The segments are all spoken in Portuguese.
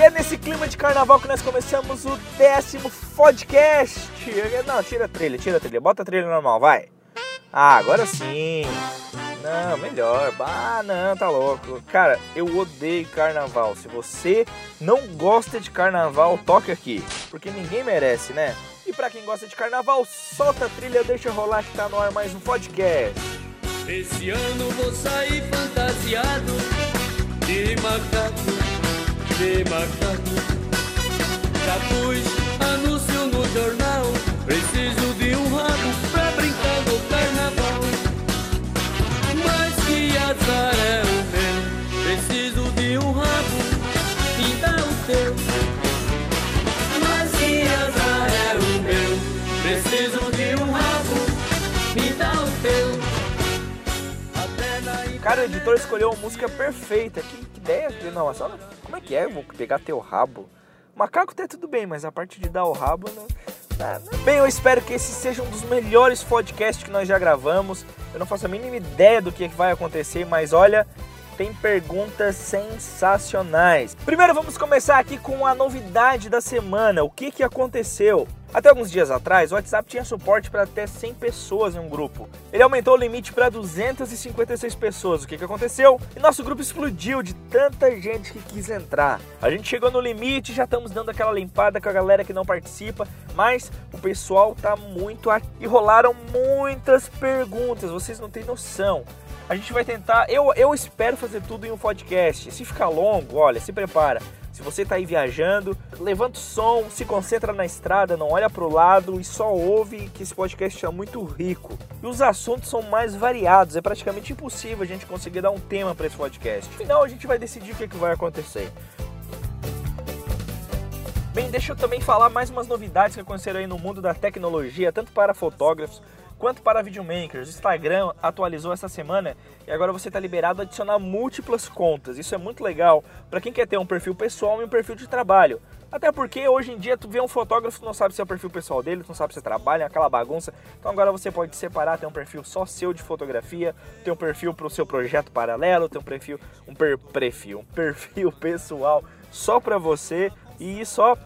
E é nesse clima de carnaval que nós começamos o décimo podcast. Não, tira a trilha, tira a trilha. Bota a trilha normal, vai. Ah, agora sim. Não, melhor. Ah, não, tá louco. Cara, eu odeio carnaval. Se você não gosta de carnaval, toque aqui. Porque ninguém merece, né? E pra quem gosta de carnaval, solta a trilha, deixa rolar que tá no ar mais um podcast. Esse ano vou sair fantasiado de macaco, de macaco. Já pus anúncio no jornal, preciso de um rabo pra brincar no carnaval. Mas que azar Cara, o editor escolheu a música perfeita. Que, que ideia de inovação, né? Como é que é? Vou pegar teu rabo. Macaco até tudo bem, mas a parte de dar o rabo não. tá, né? Bem, eu espero que esse seja um dos melhores podcasts que nós já gravamos. Eu não faço a mínima ideia do que vai acontecer, mas olha, tem perguntas sensacionais. Primeiro vamos começar aqui com a novidade da semana. O que, que aconteceu? Até alguns dias atrás, o WhatsApp tinha suporte para até 100 pessoas em um grupo. Ele aumentou o limite para 256 pessoas. O que, que aconteceu? E nosso grupo explodiu de tanta gente que quis entrar. A gente chegou no limite, já estamos dando aquela limpada com a galera que não participa, mas o pessoal tá muito. E rolaram muitas perguntas, vocês não têm noção. A gente vai tentar, eu, eu espero fazer tudo em um podcast. Se ficar longo, olha, se prepara. Se você está aí viajando, levanta o som, se concentra na estrada, não olha para o lado e só ouve que esse podcast é muito rico. E os assuntos são mais variados, é praticamente impossível a gente conseguir dar um tema para esse podcast. No final a gente vai decidir o que, que vai acontecer. Bem, deixa eu também falar mais umas novidades que aconteceram aí no mundo da tecnologia, tanto para fotógrafos quanto para videomakers. O Instagram atualizou essa semana e agora você está liberado a adicionar múltiplas contas. Isso é muito legal para quem quer ter um perfil pessoal e um perfil de trabalho. Até porque hoje em dia tu vê um fotógrafo que não sabe se é o perfil pessoal dele, tu não sabe se trabalha, é aquela bagunça. Então agora você pode separar, ter um perfil só seu de fotografia, ter um perfil para o seu projeto paralelo, ter um perfil, um per, perfil, um perfil pessoal só para você e só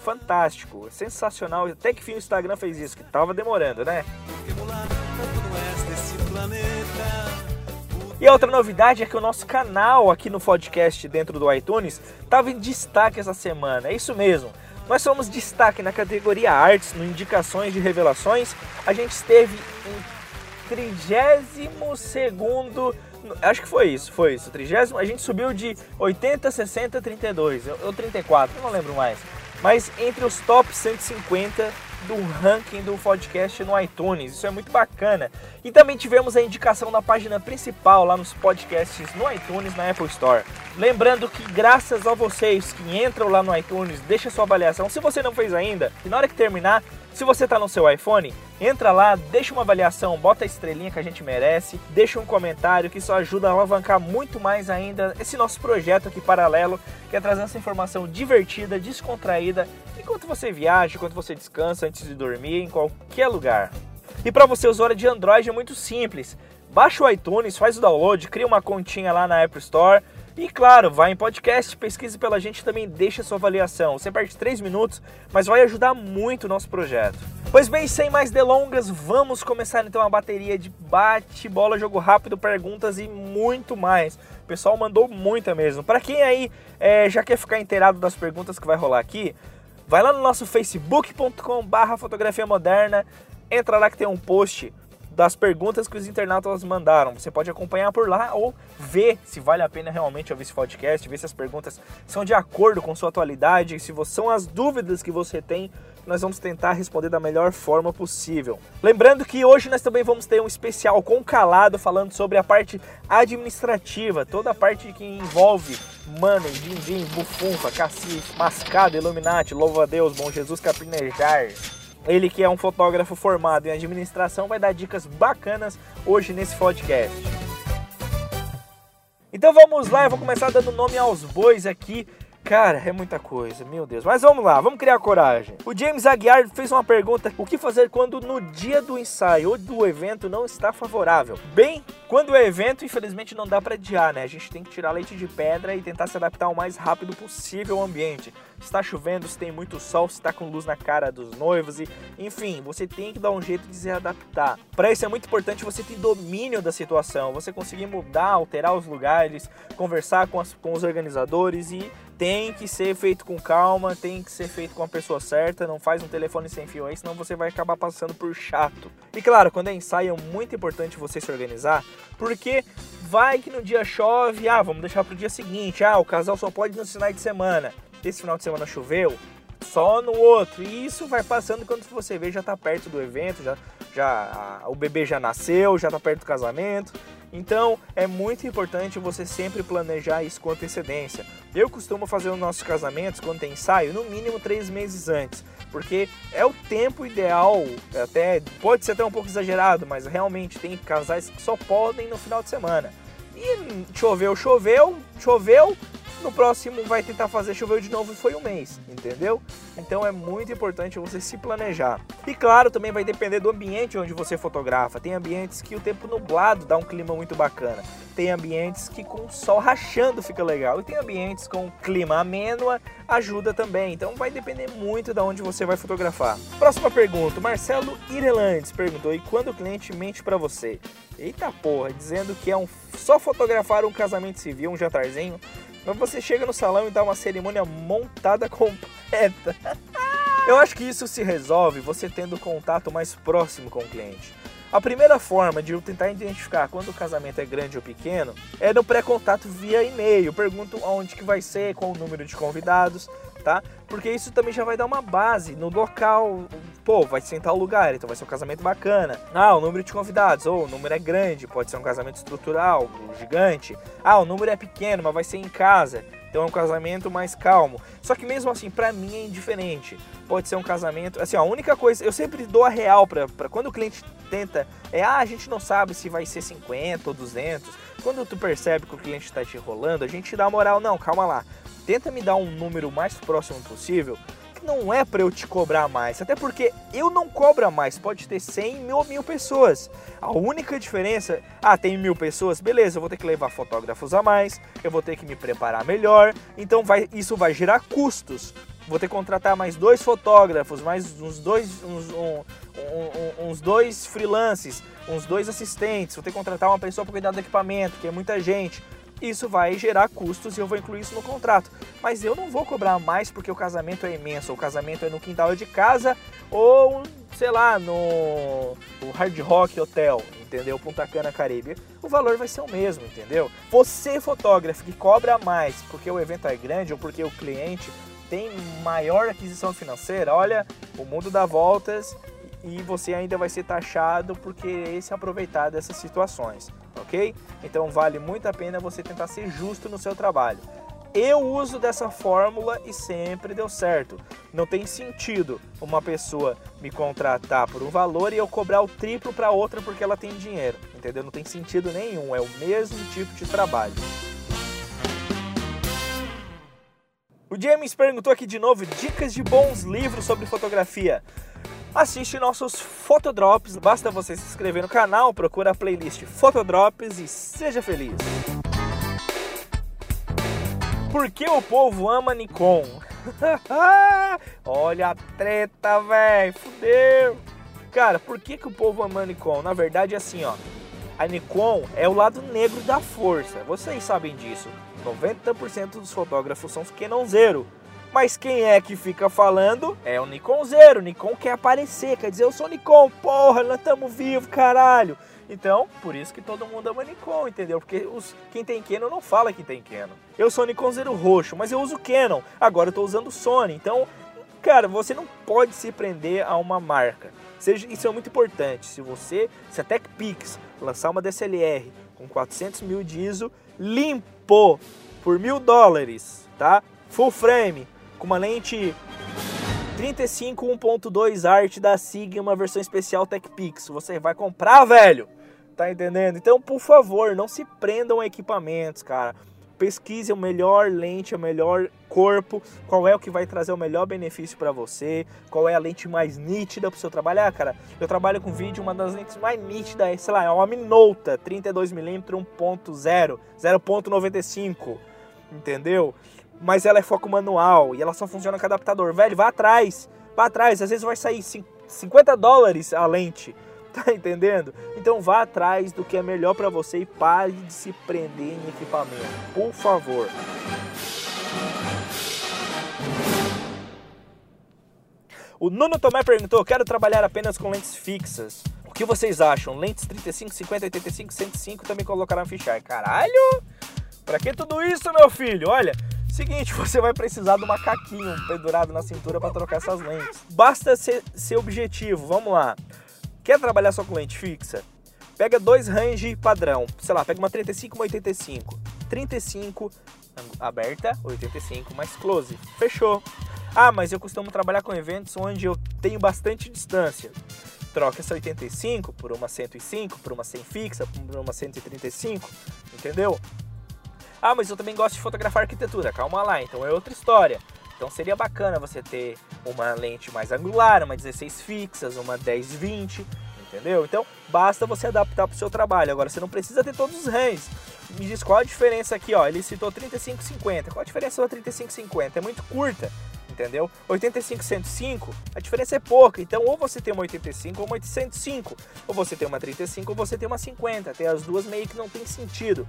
fantástico, sensacional. Até que fim o Instagram fez isso, que tava demorando, né? E a outra novidade é que o nosso canal aqui no podcast dentro do iTunes estava em destaque essa semana. É isso mesmo. Nós somos destaque na categoria Artes, no Indicações de Revelações. A gente esteve em 32 Acho que foi isso, foi isso. 30, a gente subiu de 80, 60, 32, ou 34, não lembro mais. Mas entre os top 150 do ranking do podcast no iTunes. Isso é muito bacana. E também tivemos a indicação na página principal lá nos podcasts no iTunes na Apple Store. Lembrando que graças a vocês que entram lá no iTunes, deixa sua avaliação. Se você não fez ainda, e na hora que terminar, se você está no seu iPhone, entra lá, deixa uma avaliação, bota a estrelinha que a gente merece, deixa um comentário que isso ajuda a alavancar muito mais ainda esse nosso projeto aqui paralelo, que é trazer essa informação divertida, descontraída, enquanto você viaja, enquanto você descansa antes de dormir, em qualquer lugar. E para você usuário de Android é muito simples. Baixa o iTunes, faz o download, cria uma continha lá na App Store e claro, vai em podcast, pesquise pela gente também deixa sua avaliação. Você perde 3 minutos, mas vai ajudar muito o nosso projeto. Pois bem, sem mais delongas, vamos começar então a bateria de bate-bola, jogo rápido, perguntas e muito mais. O pessoal mandou muita mesmo. Para quem aí é, já quer ficar inteirado das perguntas que vai rolar aqui, vai lá no nosso facebook.com barra fotografia moderna, entra lá que tem um post das perguntas que os internautas mandaram. Você pode acompanhar por lá ou ver se vale a pena realmente ouvir esse podcast, ver se as perguntas são de acordo com sua atualidade, se são as dúvidas que você tem, nós vamos tentar responder da melhor forma possível. Lembrando que hoje nós também vamos ter um especial com Calado falando sobre a parte administrativa, toda a parte que envolve Money, Din-Din, Bufunfa, Cacife, Mascada, Illuminati, Louva a Deus, Bom Jesus, Capinejar. Ele que é um fotógrafo formado em administração vai dar dicas bacanas hoje nesse podcast. Então vamos lá, eu vou começar dando nome aos bois aqui. Cara, é muita coisa, meu Deus. Mas vamos lá, vamos criar coragem. O James Aguiar fez uma pergunta: o que fazer quando no dia do ensaio ou do evento não está favorável? Bem, quando o evento, infelizmente, não dá para adiar, né? A gente tem que tirar leite de pedra e tentar se adaptar o mais rápido possível ao ambiente. Se está chovendo, se tem muito sol, se está com luz na cara dos noivos e, enfim, você tem que dar um jeito de se adaptar. Para isso é muito importante você ter domínio da situação, você conseguir mudar, alterar os lugares, conversar com, as, com os organizadores e tem que ser feito com calma, tem que ser feito com a pessoa certa, não faz um telefone sem fio aí, senão você vai acabar passando por chato. E claro, quando é ensaio é muito importante você se organizar, porque vai que no dia chove, ah, vamos deixar pro dia seguinte, ah, o casal só pode nos finais de semana. Esse final de semana choveu, só no outro. E isso vai passando quando você vê já tá perto do evento, já, já o bebê já nasceu, já tá perto do casamento. Então é muito importante você sempre planejar isso com antecedência. Eu costumo fazer os nossos casamentos quando tem ensaio no mínimo três meses antes, porque é o tempo ideal, até pode ser até um pouco exagerado, mas realmente tem casais que só podem no final de semana. E choveu, choveu, choveu, no próximo vai tentar fazer chover de novo e foi um mês, entendeu? Então é muito importante você se planejar. E claro, também vai depender do ambiente onde você fotografa. Tem ambientes que o tempo nublado dá um clima muito bacana. Tem ambientes que com o sol rachando fica legal. E tem ambientes com clima ameno ajuda também. Então vai depender muito de onde você vai fotografar. Próxima pergunta. Marcelo Irelandes perguntou: e quando o cliente mente para você? Eita porra, dizendo que é um só fotografar um casamento civil, um jantarzinho mas você chega no salão e dá uma cerimônia montada completa. Eu acho que isso se resolve você tendo contato mais próximo com o cliente. A primeira forma de eu tentar identificar quando o casamento é grande ou pequeno é no pré-contato via e-mail. Pergunto onde que vai ser, qual o número de convidados, tá? Porque isso também já vai dar uma base no local. Pô, vai em tal lugar, então vai ser um casamento bacana. Ah, o número de convidados, ou o número é grande, pode ser um casamento estrutural, um gigante. Ah, o número é pequeno, mas vai ser em casa. Então é um casamento mais calmo. Só que mesmo assim, para mim é indiferente. Pode ser um casamento. Assim, a única coisa, eu sempre dou a real para quando o cliente tenta, é ah, a gente não sabe se vai ser 50 ou 200. Quando tu percebe que o cliente está te enrolando, a gente dá a moral, não, calma lá tenta me dar um número mais próximo possível, que não é para eu te cobrar mais, até porque eu não cobro mais, pode ter 100 mil, mil pessoas. A única diferença, ah, tem mil pessoas, beleza, eu vou ter que levar fotógrafos a mais, eu vou ter que me preparar melhor, então vai, isso vai gerar custos. Vou ter que contratar mais dois fotógrafos, mais uns dois, uns, um, um, uns dois freelances, uns dois assistentes, vou ter que contratar uma pessoa para cuidar do equipamento, que é muita gente isso vai gerar custos e eu vou incluir isso no contrato. Mas eu não vou cobrar mais porque o casamento é imenso, o casamento é no quintal de casa ou, sei lá, no Hard Rock Hotel, entendeu? Punta Cana Caribe. O valor vai ser o mesmo, entendeu? Você, fotógrafo, que cobra mais porque o evento é grande ou porque o cliente tem maior aquisição financeira, olha, o mundo dá voltas e você ainda vai ser taxado porque esse aproveitar dessas situações, ok? Então vale muito a pena você tentar ser justo no seu trabalho. Eu uso dessa fórmula e sempre deu certo. Não tem sentido uma pessoa me contratar por um valor e eu cobrar o triplo para outra porque ela tem dinheiro, entendeu? Não tem sentido nenhum, é o mesmo tipo de trabalho. O James perguntou aqui de novo dicas de bons livros sobre fotografia. Assiste nossos Fotodrops, basta você se inscrever no canal, procura a playlist Fotodrops e seja feliz. Por que o povo ama Nikon? Olha a treta, velho, fudeu. Cara, por que, que o povo ama Nikon? Na verdade é assim, ó. A Nikon é o lado negro da força. Vocês sabem disso. 90% dos fotógrafos são Canon Zero. Mas quem é que fica falando é o Nikon Zero. O Nikon quer aparecer, quer dizer, eu sou Nikon, porra, nós estamos vivos, caralho. Então, por isso que todo mundo ama Nikon, entendeu? Porque os, quem tem Canon não fala que tem Canon. Eu sou Nikon Zero roxo, mas eu uso Canon. Agora eu estou usando Sony. Então, cara, você não pode se prender a uma marca. Seja, isso é muito importante. Se você, se a TechPix lançar uma DSLR com 400 mil de ISO, limpo por mil dólares, tá? Full frame, com uma lente 35 1.2 Art da Sigma, versão especial TechPix. Você vai comprar, velho? Tá entendendo? Então, por favor, não se prendam a equipamentos, cara. pesquise o melhor lente, o melhor corpo, qual é o que vai trazer o melhor benefício para você, qual é a lente mais nítida para seu trabalho. Ah, cara, eu trabalho com vídeo, uma das lentes mais nítidas é, sei lá, é uma Minolta 32mm 1.0, 0.95, entendeu? Mas ela é foco manual e ela só funciona com adaptador. Velho, vá atrás, vá atrás, às vezes vai sair 50 dólares a lente. Tá entendendo? Então vá atrás do que é melhor para você e pare de se prender em equipamento. Por favor. O Nuno Tomé perguntou: quero trabalhar apenas com lentes fixas. O que vocês acham? Lentes 35, 50, 85, 105 também colocarão fichar. Caralho! Pra que tudo isso, meu filho? Olha, seguinte, você vai precisar um macaquinho pendurado na cintura para trocar essas lentes. Basta ser, ser objetivo. Vamos lá. Quer trabalhar só com lente fixa? Pega dois range padrão, sei lá, pega uma 35 uma 85. 35 aberta, 85 mais close. Fechou. Ah, mas eu costumo trabalhar com eventos onde eu tenho bastante distância. Troca essa 85 por uma 105, por uma 100 fixa, por uma 135, entendeu? Ah, mas eu também gosto de fotografar arquitetura. Calma lá, então é outra história. Então seria bacana você ter uma lente mais angular, uma 16 fixas, uma 10-20, entendeu? Então basta você adaptar para o seu trabalho. Agora você não precisa ter todos os ranges. Me diz qual a diferença aqui, ó. Ele citou 35-50. Qual a diferença do 35-50? É muito curta, entendeu? 85-105, a diferença é pouca. Então ou você tem uma 85 ou uma 105. Ou você tem uma 35 ou você tem uma 50. Tem as duas meio que não tem sentido.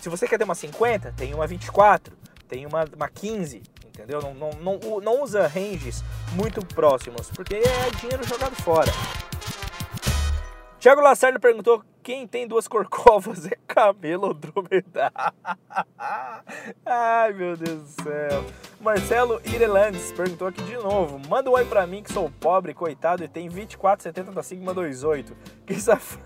Se você quer ter uma 50, tem uma 24, tem uma, uma 15, entendeu? Não, não, não, não usa ranges muito próximos, porque é dinheiro jogado fora. Tiago Lacerda perguntou quem tem duas corcovas é camelo ou dromedário. Ai, meu Deus do céu. Marcelo Irelandes perguntou aqui de novo. Manda um oi pra mim que sou pobre, coitado, e tem 2470 da Sigma 28. Que saf...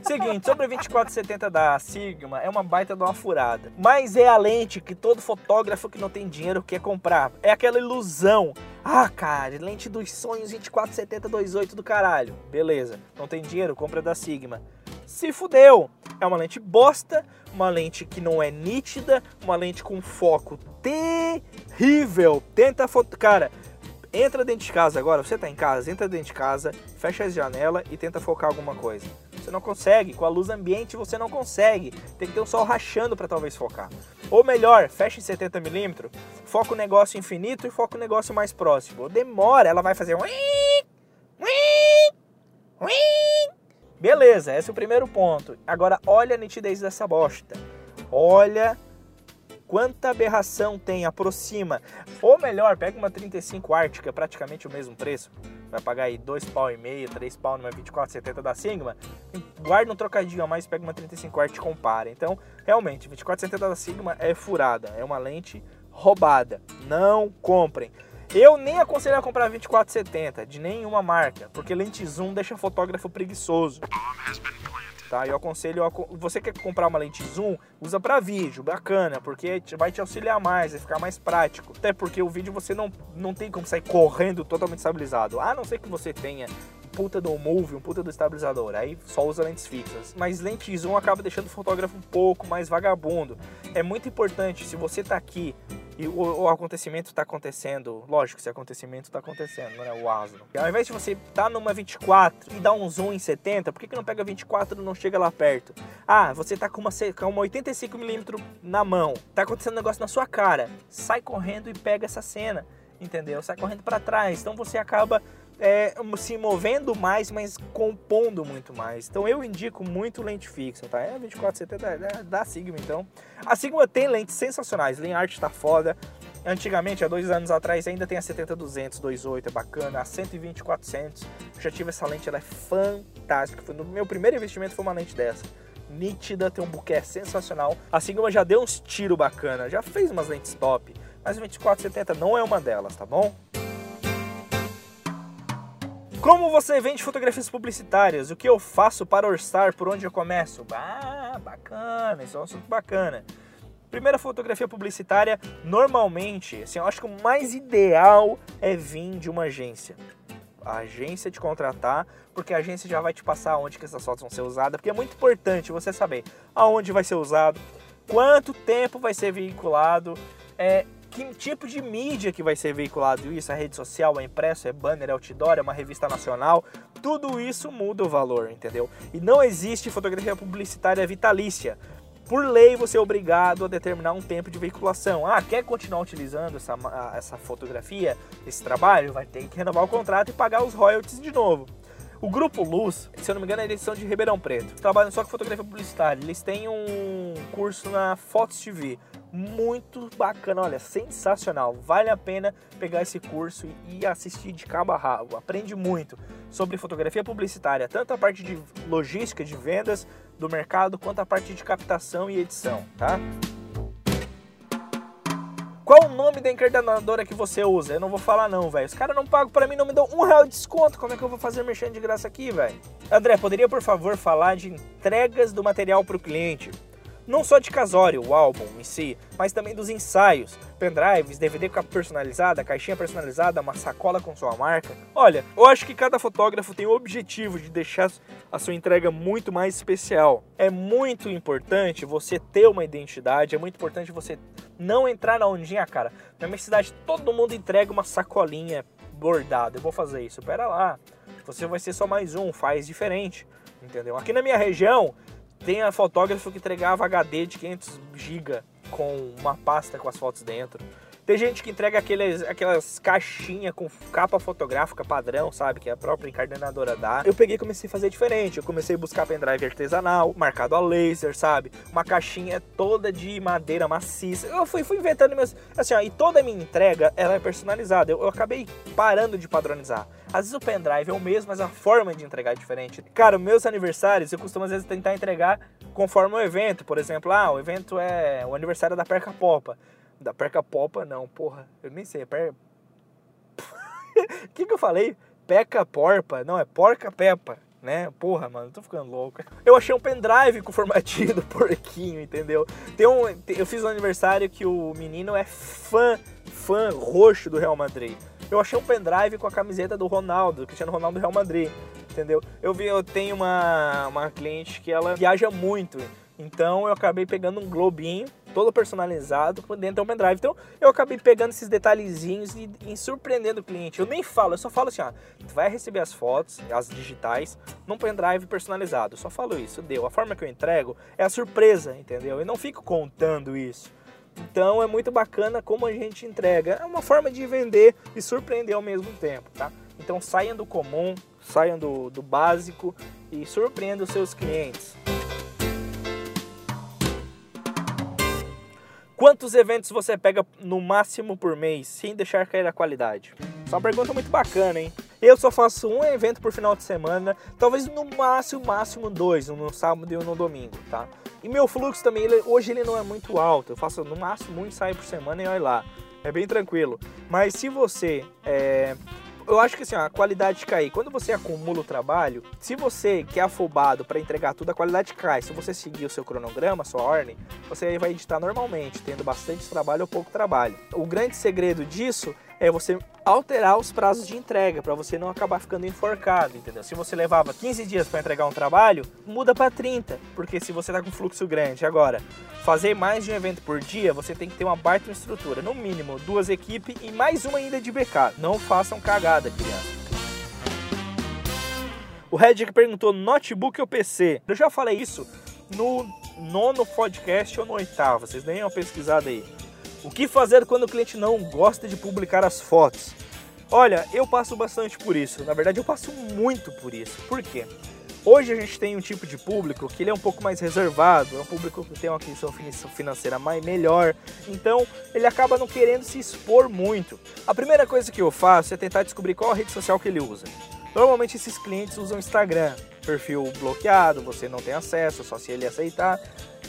Seguinte, sobre a 2470 da Sigma, é uma baita de uma furada. Mas é a lente que todo fotógrafo que não tem dinheiro quer comprar. É aquela ilusão. Ah, cara, lente dos sonhos 2470 28 do caralho. Beleza, não tem dinheiro, compra da Sigma se fudeu. É uma lente bosta, uma lente que não é nítida, uma lente com foco terrível. Tenta foto, cara, entra dentro de casa agora, você tá em casa, entra dentro de casa, fecha as janelas e tenta focar alguma coisa. Você não consegue, com a luz ambiente você não consegue. Tem que ter um sol rachando para talvez focar. Ou melhor, fecha em 70 mm, foca o negócio infinito e foca o negócio mais próximo. Demora, ela vai fazer um Beleza, esse é o primeiro ponto. Agora olha a nitidez dessa bosta. Olha quanta aberração tem, aproxima. Ou melhor, pega uma 35 Ártica, praticamente o mesmo preço. Vai pagar aí 2 pau e meio, 3 pau numa 2470 da Sigma. Guarda um trocadinho a mais, pega uma 35 Art e compara. Então, realmente, 2470 da Sigma é furada, é uma lente roubada. Não comprem. Eu nem aconselho a comprar 2470 de nenhuma marca, porque lente zoom deixa fotógrafo preguiçoso. Tá, eu aconselho, você quer comprar uma lente zoom, usa para vídeo, bacana, porque vai te auxiliar mais, vai ficar mais prático. Até porque o vídeo você não, não tem como sair correndo totalmente estabilizado, a não ser que você tenha puta do move, um puta do estabilizador, aí só usa lentes fixas. Mas lente zoom acaba deixando o fotógrafo um pouco mais vagabundo. É muito importante, se você tá aqui e o, o acontecimento está acontecendo, lógico, se o acontecimento está acontecendo, né? O asno. Ao invés de você tá numa 24 e dar um zoom em 70, por que, que não pega 24 e não chega lá perto? Ah, você tá com uma, com uma 85mm na mão, tá acontecendo um negócio na sua cara, sai correndo e pega essa cena, entendeu? Sai correndo para trás, então você acaba é, se movendo mais, mas compondo muito mais. Então eu indico muito lente fixa, tá? É 2470 da, da, da Sigma, então. A Sigma tem lentes sensacionais, Lens Art tá foda. Antigamente, há dois anos atrás, ainda tem a 70-200, 28, é bacana. A 120-400, já tive essa lente, ela é fantástica. Foi no meu primeiro investimento foi uma lente dessa. Nítida, tem um buquê sensacional. A Sigma já deu uns tiro bacana, já fez umas lentes top. Mas a 2470 não é uma delas, tá bom? Como você vende fotografias publicitárias? O que eu faço para orçar? Por onde eu começo? Ah, bacana, isso é um assunto bacana. Primeira fotografia publicitária, normalmente, assim, eu acho que o mais ideal é vir de uma agência. A agência te contratar, porque a agência já vai te passar onde que essas fotos vão ser usadas, porque é muito importante você saber aonde vai ser usado, quanto tempo vai ser veiculado, é, que tipo de mídia que vai ser veiculado isso, a rede social, é impresso, é banner, é outdoor, é uma revista nacional, tudo isso muda o valor, entendeu? E não existe fotografia publicitária vitalícia. Por lei, você é obrigado a determinar um tempo de veiculação. Ah, quer continuar utilizando essa, essa fotografia, esse trabalho? Vai ter que renovar o contrato e pagar os royalties de novo. O Grupo Luz, se eu não me engano, é eles são de Ribeirão Preto. Trabalham só com fotografia publicitária. Eles têm um curso na Fotos TV muito bacana, olha, sensacional. Vale a pena pegar esse curso e assistir de cabo a rabo. Aprende muito sobre fotografia publicitária, tanto a parte de logística, de vendas do mercado, quanto a parte de captação e edição, tá? Qual o nome da encardenadora que você usa? Eu não vou falar não, velho. Os caras não pagam para mim, não me dão um real de desconto. Como é que eu vou fazer mexendo de graça aqui, velho? André, poderia por favor falar de entregas do material para o cliente? Não só de casório, o álbum em si, mas também dos ensaios, pendrives, DVD personalizada, caixinha personalizada, uma sacola com sua marca. Olha, eu acho que cada fotógrafo tem o objetivo de deixar a sua entrega muito mais especial. É muito importante você ter uma identidade, é muito importante você não entrar na ondinha, cara. Na minha cidade todo mundo entrega uma sacolinha bordada. Eu vou fazer isso. Pera lá. Você vai ser só mais um, faz diferente, entendeu? Aqui na minha região, tem a fotógrafo que entregava HD de 500 GB com uma pasta com as fotos dentro. Tem gente que entrega aqueles, aquelas caixinhas com capa fotográfica padrão, sabe? Que a própria encardenadora dá. Eu peguei e comecei a fazer diferente. Eu comecei a buscar pendrive artesanal, marcado a laser, sabe? Uma caixinha toda de madeira maciça. Eu fui, fui inventando meus. Assim, ó, e toda a minha entrega ela é personalizada. Eu, eu acabei parando de padronizar. Às vezes o pendrive é o mesmo, mas a forma de entregar é diferente. Cara, meus aniversários eu costumo às vezes tentar entregar conforme o evento. Por exemplo, ah, o evento é o aniversário da Perca Popa. Da Perca Popa, não, porra. Eu nem sei. É per... O que, que eu falei? Peca Porpa. Não, é Porca Peppa, né? Porra, mano, tô ficando louco. Eu achei um pendrive com o formatinho do porquinho, entendeu? Tem um, eu fiz um aniversário que o menino é fã, fã roxo do Real Madrid. Eu achei um pendrive com a camiseta do Ronaldo, Cristiano Ronaldo do Real Madrid, entendeu? Eu vi, eu tenho uma, uma cliente que ela viaja muito, então eu acabei pegando um globinho todo personalizado dentro do pendrive. Então eu acabei pegando esses detalhezinhos e, e, surpreendendo o cliente. Eu nem falo, eu só falo assim, ó, tu vai receber as fotos, as digitais, num pendrive personalizado. Eu só falo isso, deu. A forma que eu entrego é a surpresa, entendeu? Eu não fico contando isso. Então é muito bacana como a gente entrega. É uma forma de vender e surpreender ao mesmo tempo, tá? Então saiam do comum, saiam do, do básico e surpreendam os seus clientes. Quantos eventos você pega no máximo por mês sem deixar cair a qualidade? Essa é uma pergunta muito bacana, hein? Eu só faço um evento por final de semana, talvez no máximo, máximo dois, um no sábado e um no domingo, tá? E meu fluxo também, ele, hoje ele não é muito alto, eu faço no máximo um ensaio por semana e olha lá, é bem tranquilo. Mas se você é, eu acho que assim, a qualidade cai. Quando você acumula o trabalho, se você quer afobado para entregar tudo, a qualidade cai. Se você seguir o seu cronograma, sua ordem, você vai editar normalmente, tendo bastante trabalho ou pouco trabalho. O grande segredo disso é você alterar os prazos de entrega para você não acabar ficando enforcado, entendeu? Se você levava 15 dias para entregar um trabalho, muda para 30, porque se você tá com fluxo grande agora, fazer mais de um evento por dia, você tem que ter uma baita estrutura, no mínimo duas equipes e mais uma ainda de backup. Não façam cagada, criança. O Red perguntou notebook ou PC. Eu já falei isso no nono podcast ou no oitavo, vocês deem uma pesquisada aí. O que fazer quando o cliente não gosta de publicar as fotos? Olha, eu passo bastante por isso. Na verdade, eu passo muito por isso. Por quê? Hoje a gente tem um tipo de público que ele é um pouco mais reservado, é um público que tem uma questão financeira mais melhor, então ele acaba não querendo se expor muito. A primeira coisa que eu faço é tentar descobrir qual a rede social que ele usa. Normalmente esses clientes usam Instagram, perfil bloqueado, você não tem acesso, só se ele aceitar.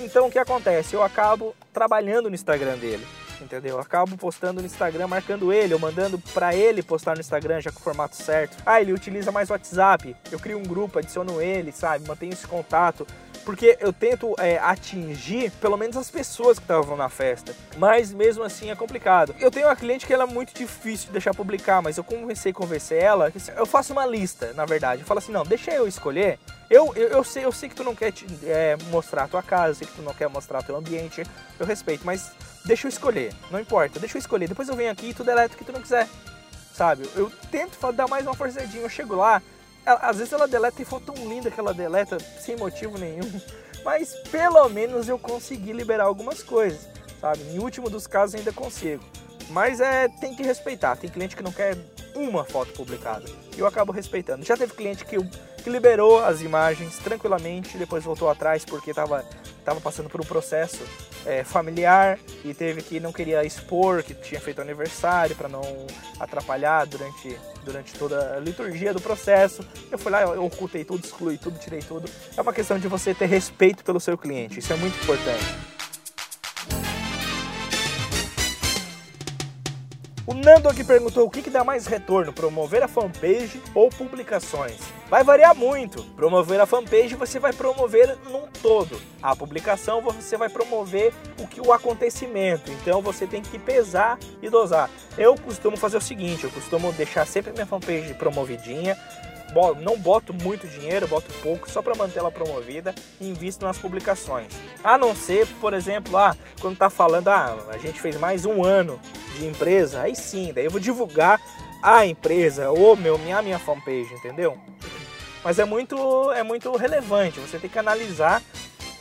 Então o que acontece? Eu acabo trabalhando no Instagram dele entendeu? Eu acabo postando no Instagram, marcando ele, ou mandando para ele postar no Instagram já com o formato certo. Ah, ele utiliza mais WhatsApp. Eu crio um grupo, adiciono ele, sabe? Mantenho esse contato. porque eu tento é, atingir pelo menos as pessoas que estavam na festa. Mas mesmo assim é complicado. Eu tenho uma cliente que ela é muito difícil de deixar publicar, mas eu comecei a convencer ela. Eu faço uma lista, na verdade. Eu falo assim, não, deixa eu escolher. Eu, eu, eu sei, eu sei que tu não quer te, é, mostrar a tua casa, sei que tu não quer mostrar teu ambiente. Eu respeito, mas deixa eu escolher. Não importa, deixa eu escolher. Depois eu venho aqui e tu deleta o que tu não quiser. Sabe? Eu tento dar mais uma forçadinha. Eu chego lá, às vezes ela deleta e foto tão linda que ela deleta sem motivo nenhum. Mas pelo menos eu consegui liberar algumas coisas, sabe? Em último dos casos ainda consigo. Mas é, tem que respeitar. Tem cliente que não quer uma foto publicada. E eu acabo respeitando. Já teve cliente que, que liberou as imagens tranquilamente, depois voltou atrás porque estava tava passando por um processo é, familiar e teve que não queria expor que tinha feito aniversário para não atrapalhar durante, durante toda a liturgia do processo. Eu fui lá, eu ocultei tudo, excluí tudo, tirei tudo. É uma questão de você ter respeito pelo seu cliente, isso é muito importante. O Nando aqui perguntou o que, que dá mais retorno, promover a fanpage ou publicações? Vai variar muito. Promover a fanpage você vai promover num todo. A publicação você vai promover o que o acontecimento. Então você tem que pesar e dosar. Eu costumo fazer o seguinte, eu costumo deixar sempre minha fanpage promovidinha, não boto muito dinheiro, boto pouco só para manter ela promovida e invisto nas publicações. A não ser, por exemplo, ah, quando tá falando, ah, a gente fez mais um ano de empresa, aí sim, daí eu vou divulgar a empresa ou meu minha minha fanpage, entendeu? Mas é muito é muito relevante, você tem que analisar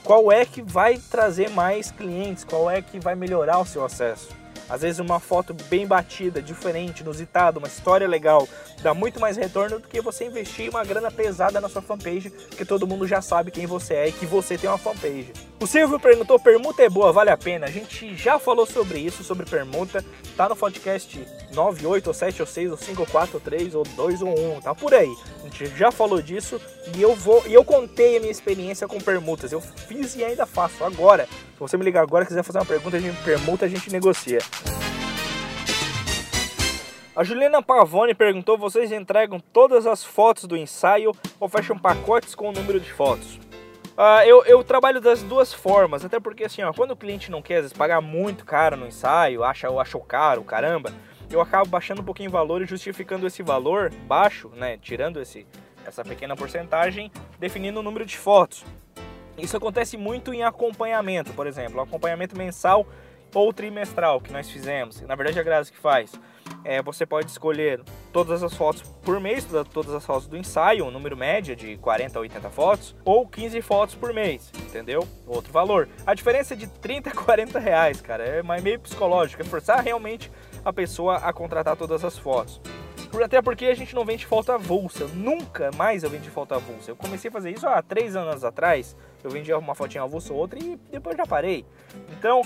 qual é que vai trazer mais clientes, qual é que vai melhorar o seu acesso. Às vezes uma foto bem batida, diferente, inusitada, uma história legal, dá muito mais retorno do que você investir uma grana pesada na sua fanpage, que todo mundo já sabe quem você é e que você tem uma fanpage. O Silvio perguntou: permuta é boa, vale a pena? A gente já falou sobre isso, sobre permuta, tá no podcast 9, 8, ou 7, ou 6, ou 5, ou 4, ou 3, ou 2, ou 1, tá por aí. A gente já falou disso e eu vou e eu contei a minha experiência com permutas. Eu fiz e ainda faço agora. Se você me ligar agora e quiser fazer uma pergunta, a gente permuta, a gente negocia. A Juliana Pavone perguntou: vocês entregam todas as fotos do ensaio ou fecham pacotes com o número de fotos? Uh, eu, eu, trabalho das duas formas, até porque assim, ó, quando o cliente não quer às vezes, pagar muito caro no ensaio, acha ou achou caro, caramba, eu acabo baixando um pouquinho o valor e justificando esse valor baixo, né, tirando esse, essa pequena porcentagem, definindo o número de fotos. Isso acontece muito em acompanhamento, por exemplo, acompanhamento mensal ou trimestral que nós fizemos. Na verdade, a Grazi que faz. É, você pode escolher todas as fotos por mês, todas as fotos do ensaio, um número médio de 40 a 80 fotos, ou 15 fotos por mês, entendeu? Outro valor. A diferença é de 30 a 40 reais, cara, é meio psicológico, é forçar realmente a pessoa a contratar todas as fotos. Até porque a gente não vende foto avulsa. Nunca mais eu vendi foto avulsa. Eu comecei a fazer isso há três anos atrás. Eu vendia uma fotinha avulsa ou outra e depois já parei. Então,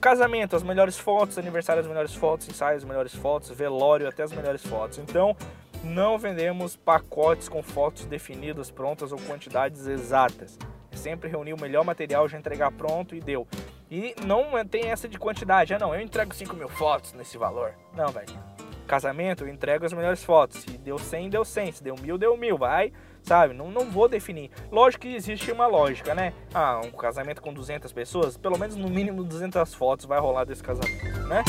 casamento, as melhores fotos, aniversário, as melhores fotos, ensaios, as melhores fotos, velório, até as melhores fotos. Então, não vendemos pacotes com fotos definidas, prontas ou quantidades exatas. É sempre reunir o melhor material, já entregar pronto e deu. E não tem essa de quantidade. Ah, não, eu entrego 5 mil fotos nesse valor. Não, velho. Casamento, eu entrego as melhores fotos. Se deu 100, deu 100. Se deu mil, deu mil. Vai sabe? Não, não vou definir. Lógico que existe uma lógica, né? Ah, um casamento com 200 pessoas, pelo menos no mínimo 200 fotos vai rolar desse casamento, né?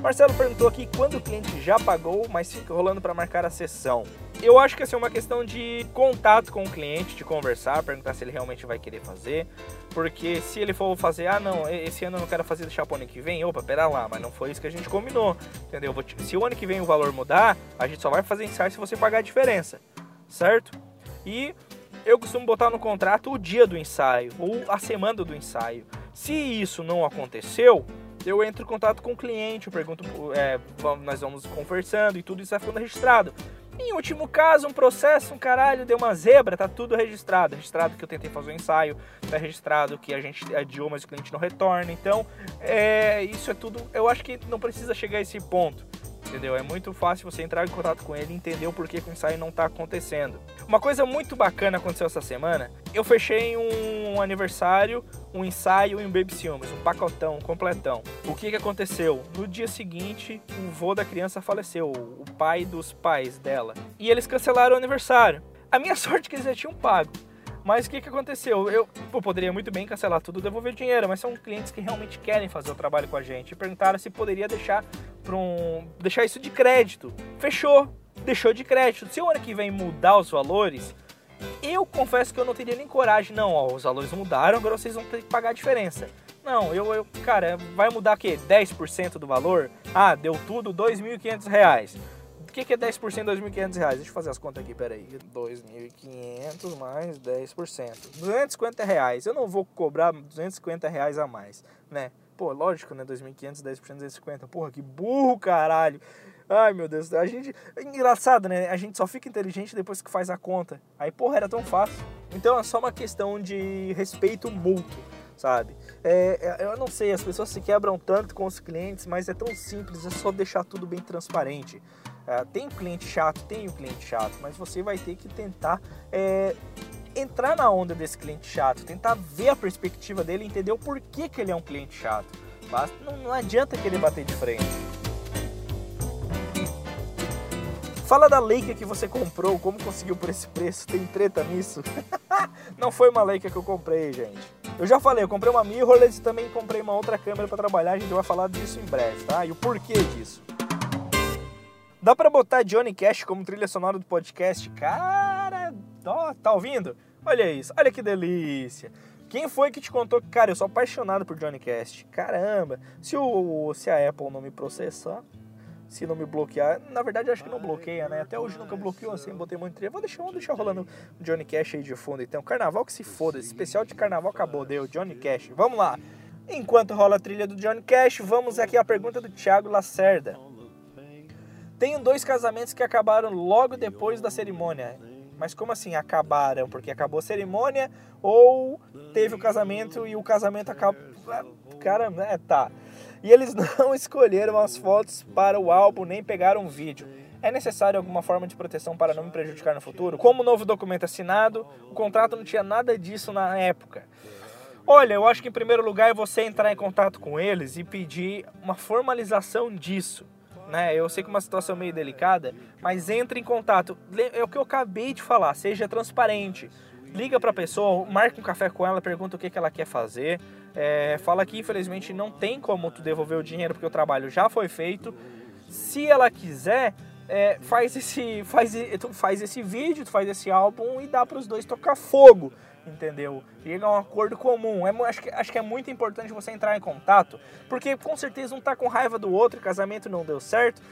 Marcelo perguntou aqui quando o cliente já pagou, mas fica rolando para marcar a sessão. Eu acho que essa é uma questão de contato com o cliente, de conversar, perguntar se ele realmente vai querer fazer. Porque se ele for fazer, ah não, esse ano eu não quero fazer deixar pro ano que vem, opa, pera lá, mas não foi isso que a gente combinou. Entendeu? Se o ano que vem o valor mudar, a gente só vai fazer ensaio se você pagar a diferença. Certo? E eu costumo botar no contrato o dia do ensaio ou a semana do ensaio. Se isso não aconteceu, eu entro em contato com o cliente, eu pergunto, é, nós vamos conversando e tudo isso vai ficando registrado. Em último caso, um processo, um caralho, deu uma zebra, tá tudo registrado. Registrado que eu tentei fazer o um ensaio, tá registrado que a gente adiou, mas o cliente não retorna. Então, é, isso é tudo. Eu acho que não precisa chegar a esse ponto entendeu? É muito fácil você entrar em contato com ele e entender o porquê que o ensaio não está acontecendo. Uma coisa muito bacana aconteceu essa semana, eu fechei um aniversário, um ensaio e um Baby Ciúmes, um pacotão, um completão. O que que aconteceu? No dia seguinte, o vô da criança faleceu, o pai dos pais dela. E eles cancelaram o aniversário. A minha sorte é que eles já tinham pago. Mas o que, que aconteceu? Eu poderia muito bem cancelar tudo e devolver dinheiro, mas são clientes que realmente querem fazer o trabalho com a gente. E perguntaram se poderia deixar, um, deixar isso de crédito. Fechou, deixou de crédito. Se o ano que vem mudar os valores, eu confesso que eu não teria nem coragem. Não, ó, os valores mudaram, agora vocês vão ter que pagar a diferença. Não, eu, eu cara, vai mudar o quê? 10% do valor? Ah, deu tudo R$ 2.500. O que, que é 10% de 2.500 reais? Deixa eu fazer as contas aqui, peraí. 2.500 mais 10%. 250 reais. Eu não vou cobrar 250 reais a mais, né? Pô, lógico, né? 2.500, 10%, 250. Porra, que burro, caralho. Ai, meu Deus. A gente... É engraçado, né? A gente só fica inteligente depois que faz a conta. Aí, porra, era tão fácil. Então é só uma questão de respeito mútuo sabe? É, é, eu não sei, as pessoas se quebram tanto com os clientes, mas é tão simples, é só deixar tudo bem transparente. É, tem cliente chato, tem o cliente chato, mas você vai ter que tentar é, entrar na onda desse cliente chato, tentar ver a perspectiva dele, entender o porquê que ele é um cliente chato. Mas não, não adianta querer bater de frente. Fala da Leica que você comprou, como conseguiu por esse preço, tem treta nisso? não foi uma Leica que eu comprei, gente. Eu já falei, eu comprei uma mirrorless e também comprei uma outra câmera para trabalhar, a gente vai falar disso em breve, tá? E o porquê disso. Dá pra botar Johnny Cash como trilha sonora do podcast? Cara, ó, tá ouvindo? Olha isso, olha que delícia. Quem foi que te contou que, cara, eu sou apaixonado por Johnny Cash? Caramba, se, o, se a Apple não me processar, se não me bloquear, na verdade acho que não bloqueia, né? Até hoje nunca bloqueou assim, botei muito trilha. Vou deixar, vou deixar rolando o Johnny Cash aí de fundo então. Carnaval que se foda, esse especial de carnaval acabou, deu Johnny Cash. Vamos lá. Enquanto rola a trilha do Johnny Cash, vamos aqui à pergunta do Thiago Lacerda. Tenho dois casamentos que acabaram logo depois da cerimônia. Mas como assim acabaram? Porque acabou a cerimônia ou teve o casamento e o casamento acabou. Cara, é, tá. E eles não escolheram as fotos para o álbum nem pegaram vídeo. É necessário alguma forma de proteção para não me prejudicar no futuro? Como o novo documento assinado, o contrato não tinha nada disso na época. Olha, eu acho que em primeiro lugar é você entrar em contato com eles e pedir uma formalização disso né? Eu sei que é uma situação meio delicada, mas entre em contato. É o que eu acabei de falar, seja transparente. Liga para a pessoa, marca um café com ela, pergunta o que, que ela quer fazer. É, fala que infelizmente não tem como tu devolver o dinheiro porque o trabalho já foi feito. Se ela quiser, é, faz, esse, faz, tu faz esse vídeo, tu faz esse álbum e dá para os dois tocar fogo entendeu? Chega a um acordo comum. É, acho, que, acho que é muito importante você entrar em contato, porque com certeza um tá com raiva do outro, casamento não deu certo.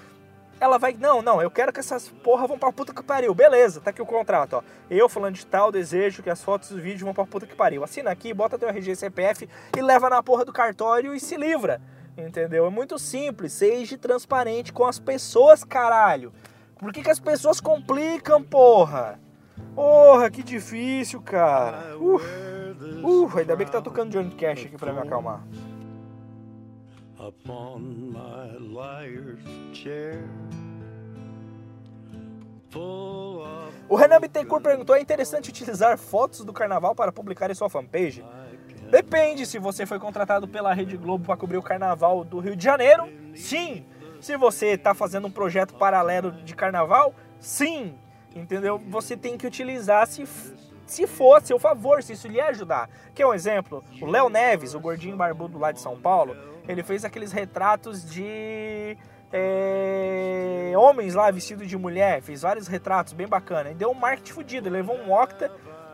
Ela vai, não, não, eu quero que essas porra vão pra puta que pariu. Beleza, tá aqui o contrato, ó. Eu, falando de tal, desejo que as fotos e os vídeos vão pra puta que pariu. Assina aqui, bota teu RG CPF e leva na porra do cartório e se livra. Entendeu? É muito simples. Seja transparente com as pessoas, caralho. Por que, que as pessoas complicam, porra? Porra, que difícil, cara. Uh, uh, ainda bem que tá tocando Johnny Cash aqui pra me acalmar. Upon my liar's chair. O Renan Bittencourt perguntou: é interessante utilizar fotos do carnaval para publicar em sua fanpage? Depende, se você foi contratado pela Rede Globo para cobrir o carnaval do Rio de Janeiro, sim. Se você está fazendo um projeto paralelo de carnaval, sim entendeu? Você tem que utilizar se, se for a seu favor, se isso lhe ajudar. Que é um exemplo, o Léo Neves, o gordinho barbudo lá de São Paulo, ele fez aqueles retratos de é, homens lá vestidos de mulher, fez vários retratos bem bacana. E deu um marketing fudido, levou um octa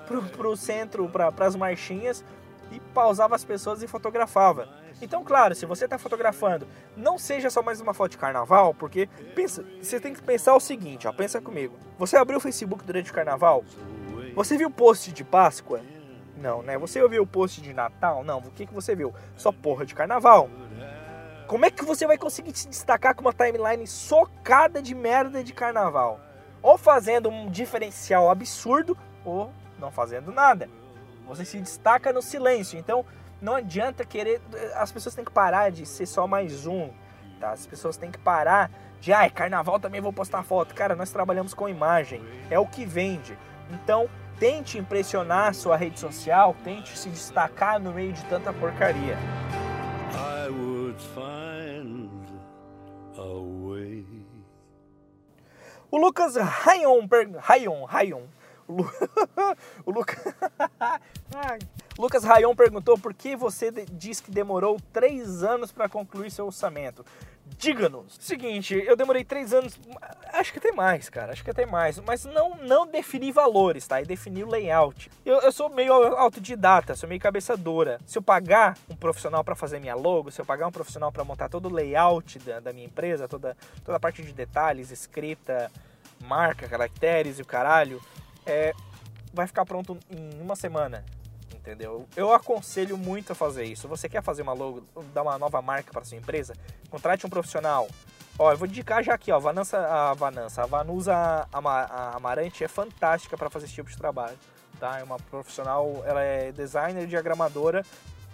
pro, pro centro, para as marchinhas e pausava as pessoas e fotografava. Então, claro, se você está fotografando, não seja só mais uma foto de carnaval, porque pensa, você tem que pensar o seguinte, ó, pensa comigo. Você abriu o Facebook durante o carnaval? Você viu o post de Páscoa? Não, né? Você viu o post de Natal? Não. O que, que você viu? Só porra de carnaval. Como é que você vai conseguir se destacar com uma timeline socada de merda de carnaval? Ou fazendo um diferencial absurdo, ou não fazendo nada. Você se destaca no silêncio. Então, não adianta querer. As pessoas têm que parar de ser só mais um. Tá? As pessoas têm que parar de, ai, carnaval também vou postar foto. Cara, nós trabalhamos com imagem. É o que vende. Então, tente impressionar sua rede social, tente se destacar no meio de tanta porcaria. I would find a way. O Lucas Rayon, Rayon, Rayon O, Lu... o Lucas. Lucas Rayon perguntou por que você diz que demorou três anos para concluir seu orçamento. Diga-nos. Seguinte, eu demorei três anos, acho que até mais, cara, acho que até mais, mas não não defini valores, tá? E defini o layout. Eu, eu sou meio autodidata, sou meio cabeça dura. Se eu pagar um profissional para fazer minha logo, se eu pagar um profissional para montar todo o layout da, da minha empresa, toda, toda a parte de detalhes, escrita, marca, caracteres e o caralho, é, vai ficar pronto em uma semana, entendeu? Eu aconselho muito a fazer isso. Você quer fazer uma logo, dar uma nova marca para sua empresa? Contrate um profissional. Ó, eu vou indicar já aqui, ó, Vanança, a Vanança, a Vanusa Amarante é fantástica para fazer esse tipo de trabalho, tá? É uma profissional, ela é designer, diagramadora,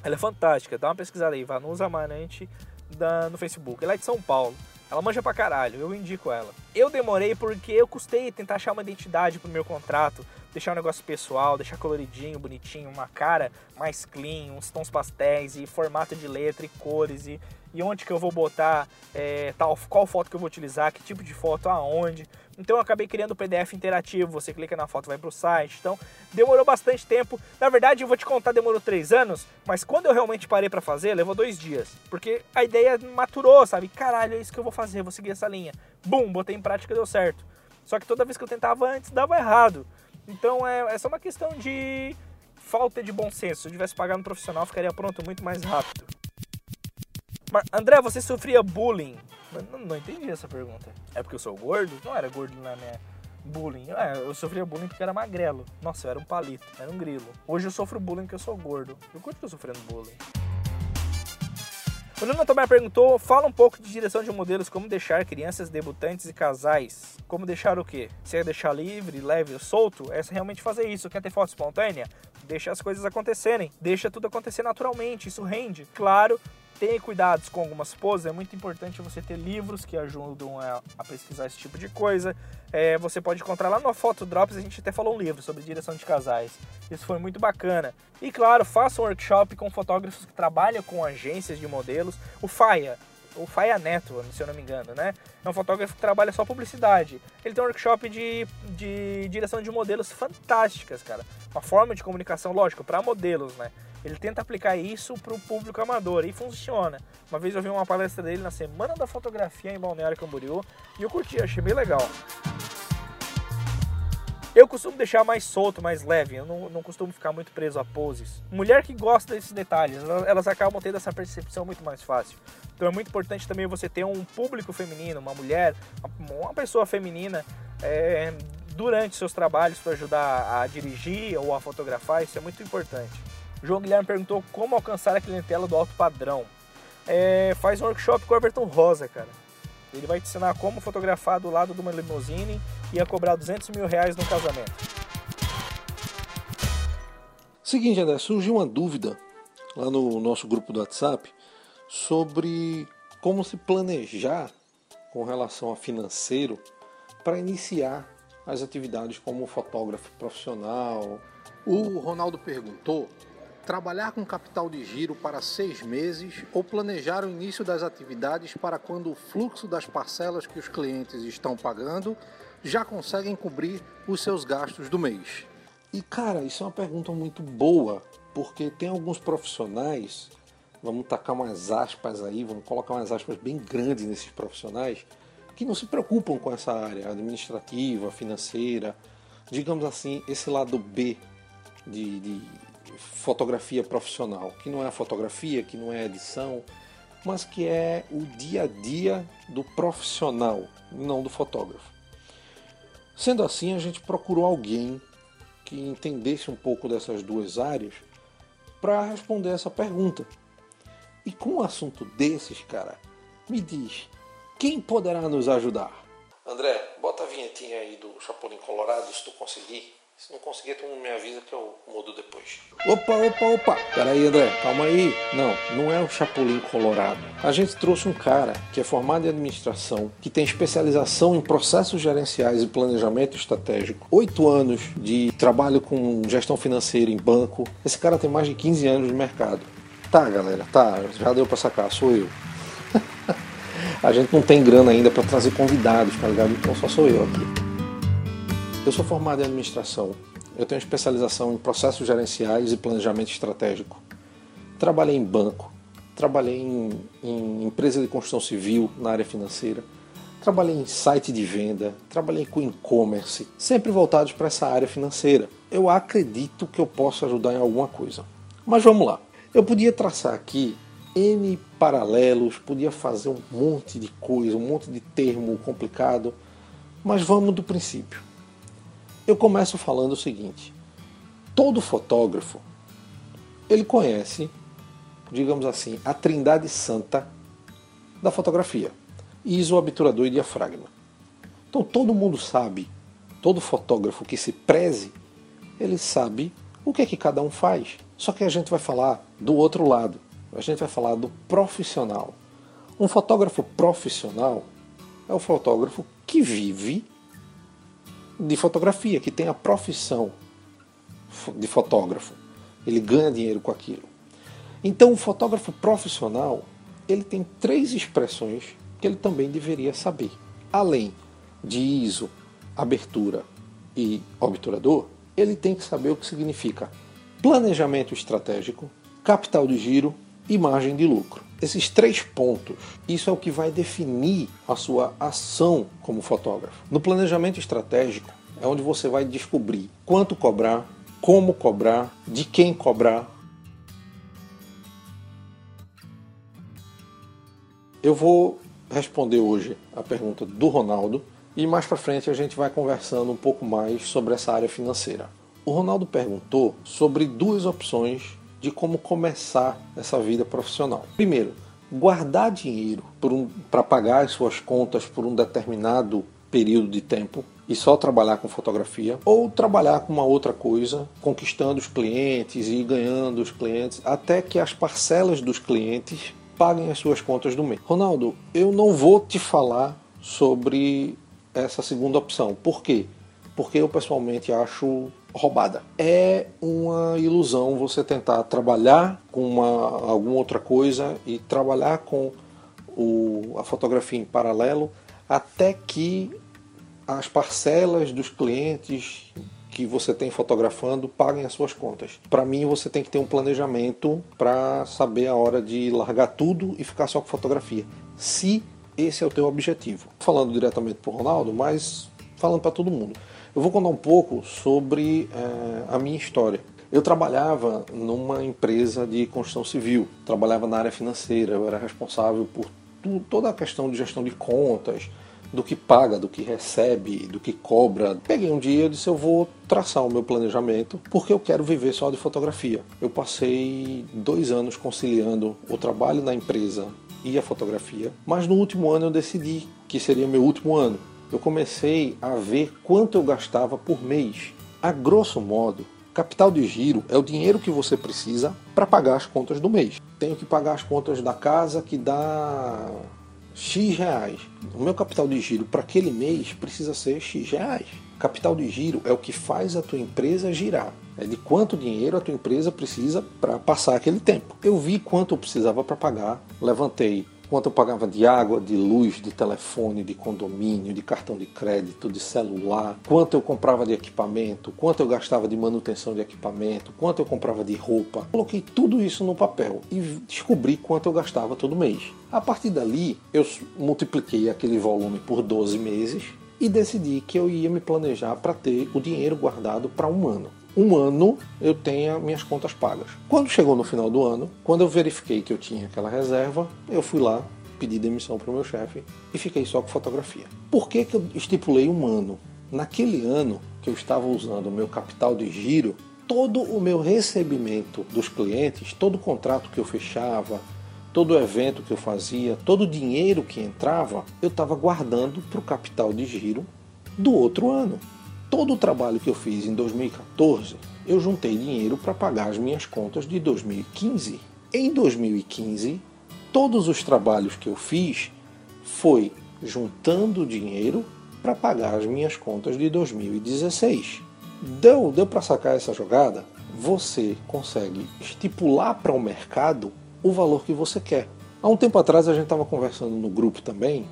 ela é fantástica. Dá uma pesquisada aí, Vanusa Amarante da, no Facebook. Ela é de São Paulo. Ela manja pra caralho, eu indico ela. Eu demorei porque eu custei tentar achar uma identidade pro meu contrato, deixar um negócio pessoal, deixar coloridinho, bonitinho, uma cara mais clean, uns tons pastéis e formato de letra e cores e e onde que eu vou botar é, tal, qual foto que eu vou utilizar, que tipo de foto, aonde. Então eu acabei criando o PDF interativo, você clica na foto vai para o site. Então demorou bastante tempo. Na verdade, eu vou te contar, demorou três anos, mas quando eu realmente parei para fazer, levou dois dias. Porque a ideia maturou, sabe? Caralho, é isso que eu vou fazer, vou seguir essa linha. Bum, botei em prática deu certo. Só que toda vez que eu tentava antes, dava errado. Então é, é só uma questão de falta de bom senso. Se eu tivesse pagado um profissional, ficaria pronto muito mais rápido. Mas, André, você sofria bullying? Não, não, entendi essa pergunta. É porque eu sou gordo? Não era gordo na minha bullying. É, eu sofria bullying porque era magrelo. Nossa, eu era um palito, era um grilo. Hoje eu sofro bullying porque eu sou gordo. Eu eu sofrendo bullying. O Nuno também perguntou, fala um pouco de direção de modelos, como deixar crianças, debutantes e casais. Como deixar o quê? Se é deixar livre, leve, solto, é realmente fazer isso. Quer ter foto espontânea? Deixa as coisas acontecerem. Deixa tudo acontecer naturalmente, isso rende. Claro, Tenha cuidados com algumas poses, é muito importante você ter livros que ajudam a, a pesquisar esse tipo de coisa. É, você pode encontrar lá no Foto Drops, a gente até falou um livro sobre direção de casais. Isso foi muito bacana. E claro, faça um workshop com fotógrafos que trabalham com agências de modelos. O Faia, o Faia Neto, se eu não me engano, né? É um fotógrafo que trabalha só publicidade. Ele tem um workshop de, de direção de modelos fantásticas, cara. Uma forma de comunicação, lógico, para modelos, né? Ele tenta aplicar isso para o público amador e funciona. Uma vez eu vi uma palestra dele na Semana da Fotografia em Balneário Camboriú e eu curti, achei bem legal. Eu costumo deixar mais solto, mais leve, eu não, não costumo ficar muito preso a poses. Mulher que gosta desses detalhes, elas, acabam tendo essa percepção muito mais fácil. Então é muito importante também você ter um público feminino, uma mulher, uma pessoa feminina é, durante seus trabalhos para ajudar a dirigir ou a fotografar, isso é muito importante. João Guilherme perguntou como alcançar a clientela do alto padrão. É, faz um workshop com o Everton Rosa, cara. Ele vai te ensinar como fotografar do lado de uma limousine e ia cobrar 200 mil reais no casamento. Seguinte, André, surgiu uma dúvida lá no nosso grupo do WhatsApp sobre como se planejar com relação a financeiro para iniciar as atividades como fotógrafo profissional. O Ronaldo perguntou trabalhar com capital de giro para seis meses ou planejar o início das atividades para quando o fluxo das parcelas que os clientes estão pagando já conseguem cobrir os seus gastos do mês? E cara, isso é uma pergunta muito boa, porque tem alguns profissionais, vamos tacar umas aspas aí, vamos colocar umas aspas bem grandes nesses profissionais, que não se preocupam com essa área administrativa, financeira, digamos assim, esse lado B de, de fotografia profissional, que não é a fotografia, que não é a edição, mas que é o dia a dia do profissional, não do fotógrafo. Sendo assim, a gente procurou alguém que entendesse um pouco dessas duas áreas para responder essa pergunta. E com um assunto desses, cara, me diz, quem poderá nos ajudar? André, bota a vinhetinha aí do Chapolin Colorado se tu conseguir. Se não conseguir, tu me avisa que eu mudo depois. Opa, opa, opa! Peraí, André, calma aí. Não, não é o Chapolin Colorado. A gente trouxe um cara que é formado em administração, que tem especialização em processos gerenciais e planejamento estratégico, oito anos de trabalho com gestão financeira em banco. Esse cara tem mais de 15 anos de mercado. Tá, galera, tá, já deu pra sacar, sou eu. a gente não tem grana ainda para trazer convidados, tá ligado? Então só sou eu aqui. Eu sou formado em administração. Eu tenho especialização em processos gerenciais e planejamento estratégico. Trabalhei em banco, trabalhei em, em empresa de construção civil na área financeira, trabalhei em site de venda, trabalhei com e-commerce, sempre voltados para essa área financeira. Eu acredito que eu posso ajudar em alguma coisa. Mas vamos lá. Eu podia traçar aqui N paralelos, podia fazer um monte de coisa, um monte de termo complicado, mas vamos do princípio. Eu começo falando o seguinte: todo fotógrafo ele conhece, digamos assim, a trindade santa da fotografia: ISO, obturador e diafragma. Então todo mundo sabe, todo fotógrafo que se preze, ele sabe o que é que cada um faz. Só que a gente vai falar do outro lado. A gente vai falar do profissional. Um fotógrafo profissional é o fotógrafo que vive de fotografia, que tem a profissão de fotógrafo. Ele ganha dinheiro com aquilo. Então, o fotógrafo profissional, ele tem três expressões que ele também deveria saber. Além de ISO, abertura e obturador, ele tem que saber o que significa planejamento estratégico, capital de giro e margem de lucro. Esses três pontos, isso é o que vai definir a sua ação como fotógrafo. No planejamento estratégico é onde você vai descobrir quanto cobrar, como cobrar, de quem cobrar. Eu vou responder hoje a pergunta do Ronaldo e mais para frente a gente vai conversando um pouco mais sobre essa área financeira. O Ronaldo perguntou sobre duas opções de como começar essa vida profissional. Primeiro, guardar dinheiro para um, pagar as suas contas por um determinado período de tempo e só trabalhar com fotografia, ou trabalhar com uma outra coisa, conquistando os clientes e ganhando os clientes, até que as parcelas dos clientes paguem as suas contas do mês. Ronaldo, eu não vou te falar sobre essa segunda opção. Por quê? Porque eu pessoalmente acho roubada. É uma ilusão você tentar trabalhar com uma, alguma outra coisa e trabalhar com o, a fotografia em paralelo até que as parcelas dos clientes que você tem fotografando paguem as suas contas. Para mim, você tem que ter um planejamento para saber a hora de largar tudo e ficar só com fotografia. Se esse é o teu objetivo. Falando diretamente para o Ronaldo, mas falando para todo mundo. Eu vou contar um pouco sobre é, a minha história. Eu trabalhava numa empresa de construção civil, trabalhava na área financeira, eu era responsável por tudo, toda a questão de gestão de contas, do que paga, do que recebe, do que cobra. Peguei um dia e disse: Eu vou traçar o meu planejamento porque eu quero viver só de fotografia. Eu passei dois anos conciliando o trabalho na empresa e a fotografia, mas no último ano eu decidi que seria meu último ano eu comecei a ver quanto eu gastava por mês. A grosso modo, capital de giro é o dinheiro que você precisa para pagar as contas do mês. Tenho que pagar as contas da casa que dá X reais. O meu capital de giro para aquele mês precisa ser X reais. Capital de giro é o que faz a tua empresa girar. É de quanto dinheiro a tua empresa precisa para passar aquele tempo. Eu vi quanto eu precisava para pagar, levantei quanto eu pagava de água, de luz, de telefone, de condomínio, de cartão de crédito, de celular, quanto eu comprava de equipamento, quanto eu gastava de manutenção de equipamento, quanto eu comprava de roupa. Coloquei tudo isso no papel e descobri quanto eu gastava todo mês. A partir dali, eu multipliquei aquele volume por 12 meses e decidi que eu ia me planejar para ter o dinheiro guardado para um ano um ano eu tenha minhas contas pagas. Quando chegou no final do ano, quando eu verifiquei que eu tinha aquela reserva, eu fui lá, pedi demissão para o meu chefe e fiquei só com fotografia. Por que, que eu estipulei um ano? Naquele ano que eu estava usando o meu capital de giro, todo o meu recebimento dos clientes, todo o contrato que eu fechava, todo o evento que eu fazia, todo o dinheiro que entrava, eu estava guardando para o capital de giro do outro ano todo o trabalho que eu fiz em 2014, eu juntei dinheiro para pagar as minhas contas de 2015. Em 2015, todos os trabalhos que eu fiz foi juntando dinheiro para pagar as minhas contas de 2016. Deu, deu para sacar essa jogada? Você consegue estipular para o mercado o valor que você quer. Há um tempo atrás a gente estava conversando no grupo também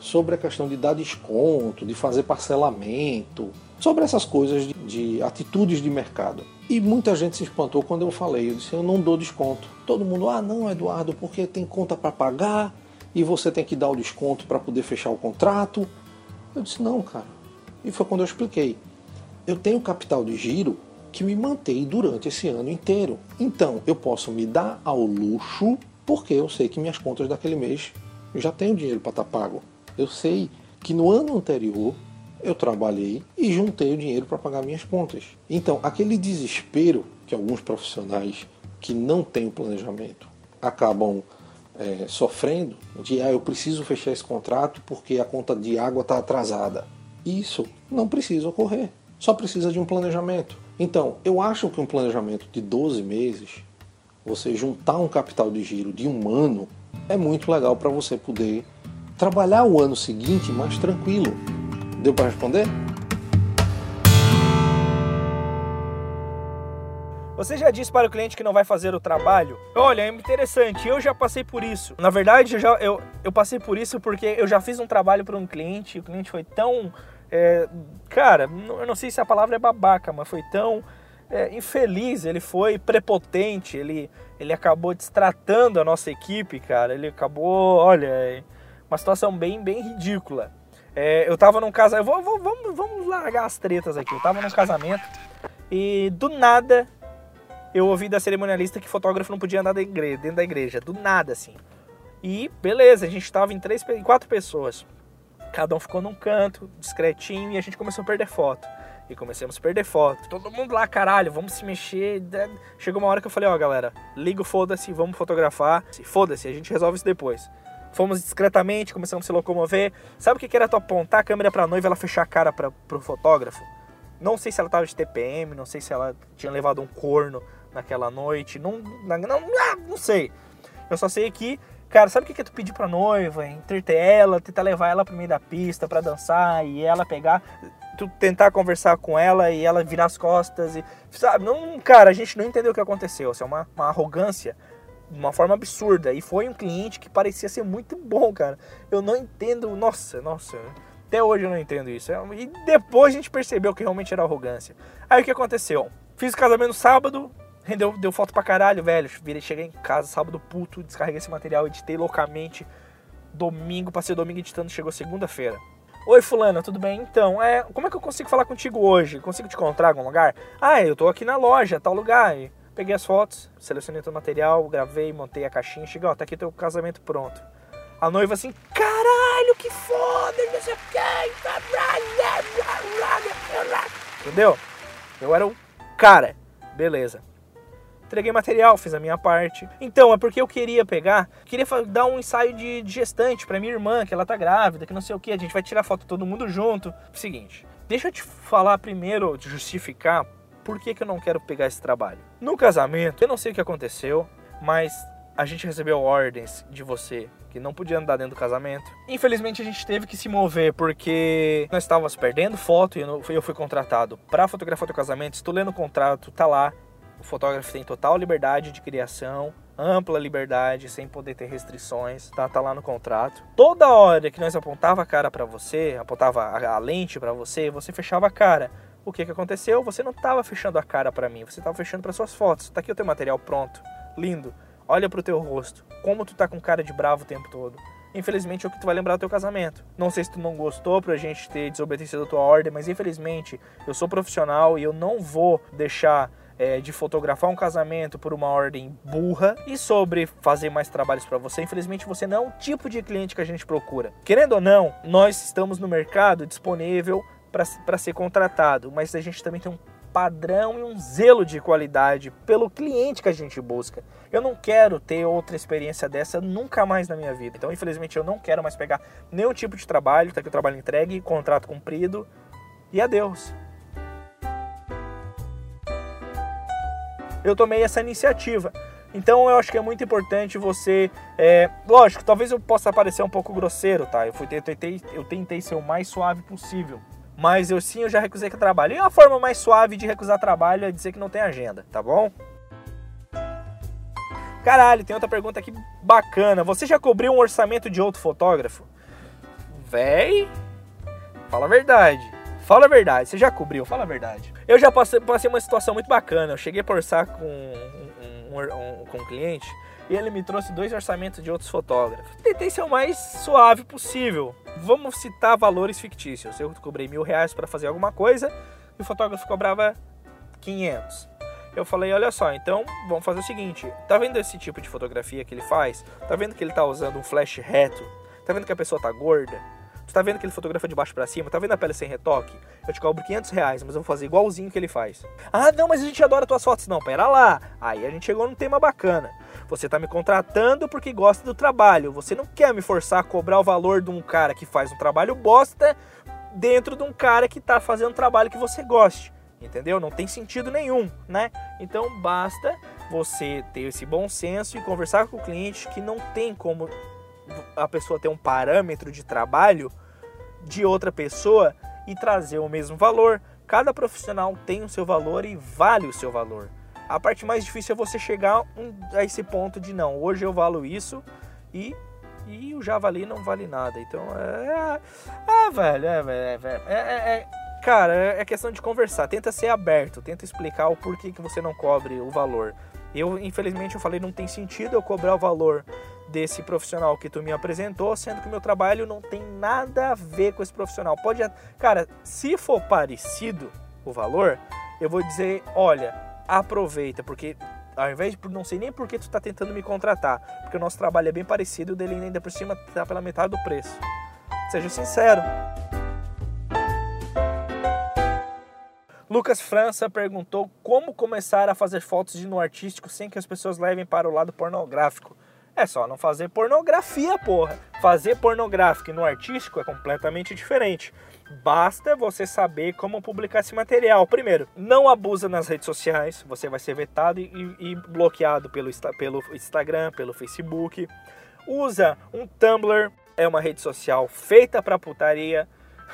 sobre a questão de dar desconto, de fazer parcelamento, sobre essas coisas de, de atitudes de mercado. E muita gente se espantou quando eu falei, eu disse, eu não dou desconto. Todo mundo, ah não, Eduardo, porque tem conta para pagar e você tem que dar o desconto para poder fechar o contrato. Eu disse, não, cara. E foi quando eu expliquei. Eu tenho capital de giro que me mantém durante esse ano inteiro. Então, eu posso me dar ao luxo porque eu sei que minhas contas daquele mês já tenho dinheiro para estar tá pago. Eu sei que no ano anterior eu trabalhei e juntei o dinheiro para pagar minhas contas. Então, aquele desespero que alguns profissionais que não têm o planejamento acabam é, sofrendo de ah, eu preciso fechar esse contrato porque a conta de água está atrasada. Isso não precisa ocorrer. Só precisa de um planejamento. Então, eu acho que um planejamento de 12 meses, você juntar um capital de giro de um ano, é muito legal para você poder trabalhar o ano seguinte mais tranquilo. Deu para responder? Você já disse para o cliente que não vai fazer o trabalho? Olha, é interessante, eu já passei por isso. Na verdade, eu, já, eu, eu passei por isso porque eu já fiz um trabalho para um cliente, o cliente foi tão. É, cara, eu não sei se a palavra é babaca, mas foi tão é, infeliz, ele foi prepotente, ele, ele acabou destratando a nossa equipe, cara. Ele acabou, olha, é uma situação bem, bem ridícula. É, eu tava num casamento. Vamos, vamos largar as tretas aqui. Eu tava num casamento e do nada eu ouvi da cerimonialista que fotógrafo não podia andar da igreja, dentro da igreja. Do nada, assim. E beleza, a gente tava em três, em quatro pessoas. Cada um ficou num canto, discretinho, e a gente começou a perder foto. E começamos a perder foto. Todo mundo lá, caralho, vamos se mexer. Chegou uma hora que eu falei, ó, oh, galera, liga o foda-se, vamos fotografar. Foda-se, a gente resolve isso depois. Fomos discretamente, começamos a se locomover. Sabe o que era tu apontar a câmera pra noiva e ela fechar a cara pra, pro fotógrafo? Não sei se ela tava de TPM, não sei se ela tinha levado um corno naquela noite. Não, não, não, não sei. Eu só sei que, cara, sabe o que, que tu pedir pra noiva? Entreter ela, tentar levar ela pro meio da pista pra dançar e ela pegar. Tu tentar conversar com ela e ela virar as costas e. Sabe? Não, cara, a gente não entendeu o que aconteceu. Isso é uma, uma arrogância de uma forma absurda. E foi um cliente que parecia ser muito bom, cara. Eu não entendo. Nossa, nossa. Até hoje eu não entendo isso. E depois a gente percebeu que realmente era arrogância. Aí o que aconteceu? Fiz o casamento no sábado, rendeu, deu foto pra caralho, velho. Cheguei em casa sábado puto, descarreguei esse material, editei loucamente. Domingo, passei domingo editando, chegou segunda-feira. Oi, fulana, tudo bem? Então, é, como é que eu consigo falar contigo hoje? Consigo te encontrar em algum lugar? Ah, eu tô aqui na loja, tal lugar. Peguei as fotos, selecionei todo o material, gravei, montei a caixinha, cheguei, ó, tá aqui teu casamento pronto. A noiva assim, caralho, que foda, não sei o que. Entendeu? Eu era o cara. Beleza. Entreguei material, fiz a minha parte. Então, é porque eu queria pegar, queria dar um ensaio de, gestante pra minha irmã, que ela tá grávida, que não sei o que. A gente vai tirar foto todo mundo junto. Seguinte, deixa eu te falar primeiro, justificar por que, que eu não quero pegar esse trabalho. No casamento, eu não sei o que aconteceu, mas a gente recebeu ordens de você que não podia andar dentro do casamento. Infelizmente a gente teve que se mover porque nós estávamos perdendo foto e eu fui contratado para fotografar o casamento. Estou lendo o contrato, tá lá. O fotógrafo tem total liberdade de criação, ampla liberdade, sem poder ter restrições, tá? Tá lá no contrato. Toda hora que nós apontava a cara para você, apontava a lente para você, você fechava a cara o que, que aconteceu? Você não estava fechando a cara para mim, você estava fechando para suas fotos. Tá aqui o teu material pronto, lindo. Olha pro teu rosto, como tu tá com cara de bravo o tempo todo. Infelizmente é o que tu vai lembrar do teu casamento. Não sei se tu não gostou pra gente ter desobedecido a tua ordem, mas infelizmente eu sou profissional e eu não vou deixar é, de fotografar um casamento por uma ordem burra e sobre fazer mais trabalhos para você. Infelizmente, você não é o tipo de cliente que a gente procura. Querendo ou não, nós estamos no mercado disponível para ser contratado, mas a gente também tem um padrão e um zelo de qualidade pelo cliente que a gente busca. Eu não quero ter outra experiência dessa nunca mais na minha vida. Então, infelizmente, eu não quero mais pegar nenhum tipo de trabalho, tá aqui o trabalho entregue, contrato cumprido e adeus. Eu tomei essa iniciativa. Então eu acho que é muito importante você. É, lógico, talvez eu possa parecer um pouco grosseiro, tá? Eu, fui, eu, tentei, eu tentei ser o mais suave possível. Mas eu sim, eu já recusei que trabalho. E uma forma mais suave de recusar trabalho é dizer que não tem agenda, tá bom? Caralho, tem outra pergunta aqui bacana. Você já cobriu um orçamento de outro fotógrafo? véi, fala a verdade. Fala a verdade, você já cobriu, fala a verdade. Eu já passei, passei uma situação muito bacana. Eu cheguei a orçar com um, um, um, com um cliente e ele me trouxe dois orçamentos de outros fotógrafos. Tentei ser o mais suave possível. Vamos citar valores fictícios. Eu cobrei mil reais para fazer alguma coisa e o fotógrafo cobrava 500. Eu falei, olha só, então vamos fazer o seguinte. Tá vendo esse tipo de fotografia que ele faz? Tá vendo que ele tá usando um flash reto? Tá vendo que a pessoa tá gorda? Tu tá vendo que ele fotografa de baixo para cima? Tá vendo a pele sem retoque? Eu te cobro 500 reais, mas eu vou fazer igualzinho que ele faz. Ah, não, mas a gente adora tuas fotos. Não, pera lá. Aí a gente chegou num tema bacana. Você tá me contratando porque gosta do trabalho. Você não quer me forçar a cobrar o valor de um cara que faz um trabalho bosta dentro de um cara que tá fazendo um trabalho que você goste. Entendeu? Não tem sentido nenhum, né? Então basta você ter esse bom senso e conversar com o cliente que não tem como a pessoa ter um parâmetro de trabalho de outra pessoa e trazer o mesmo valor. Cada profissional tem o seu valor e vale o seu valor. A parte mais difícil é você chegar a esse ponto de não, hoje eu valo isso e, e o javali não vale nada. Então é. Ah, velho, é, é, é, é, Cara, é questão de conversar. Tenta ser aberto, tenta explicar o porquê que você não cobre o valor. Eu, infelizmente, eu falei, não tem sentido eu cobrar o valor desse profissional que tu me apresentou, sendo que o meu trabalho não tem nada a ver com esse profissional. Pode, cara, se for parecido o valor, eu vou dizer, olha, aproveita, porque ao invés de não sei nem por que tu está tentando me contratar, porque o nosso trabalho é bem parecido, o dele ainda por cima tá pela metade do preço. Seja sincero. Lucas França perguntou como começar a fazer fotos de no artístico sem que as pessoas levem para o lado pornográfico. É só não fazer pornografia, porra. Fazer pornográfico no artístico é completamente diferente. Basta você saber como publicar esse material. Primeiro, não abusa nas redes sociais. Você vai ser vetado e, e bloqueado pelo, pelo Instagram, pelo Facebook. Usa um Tumblr. É uma rede social feita para putaria.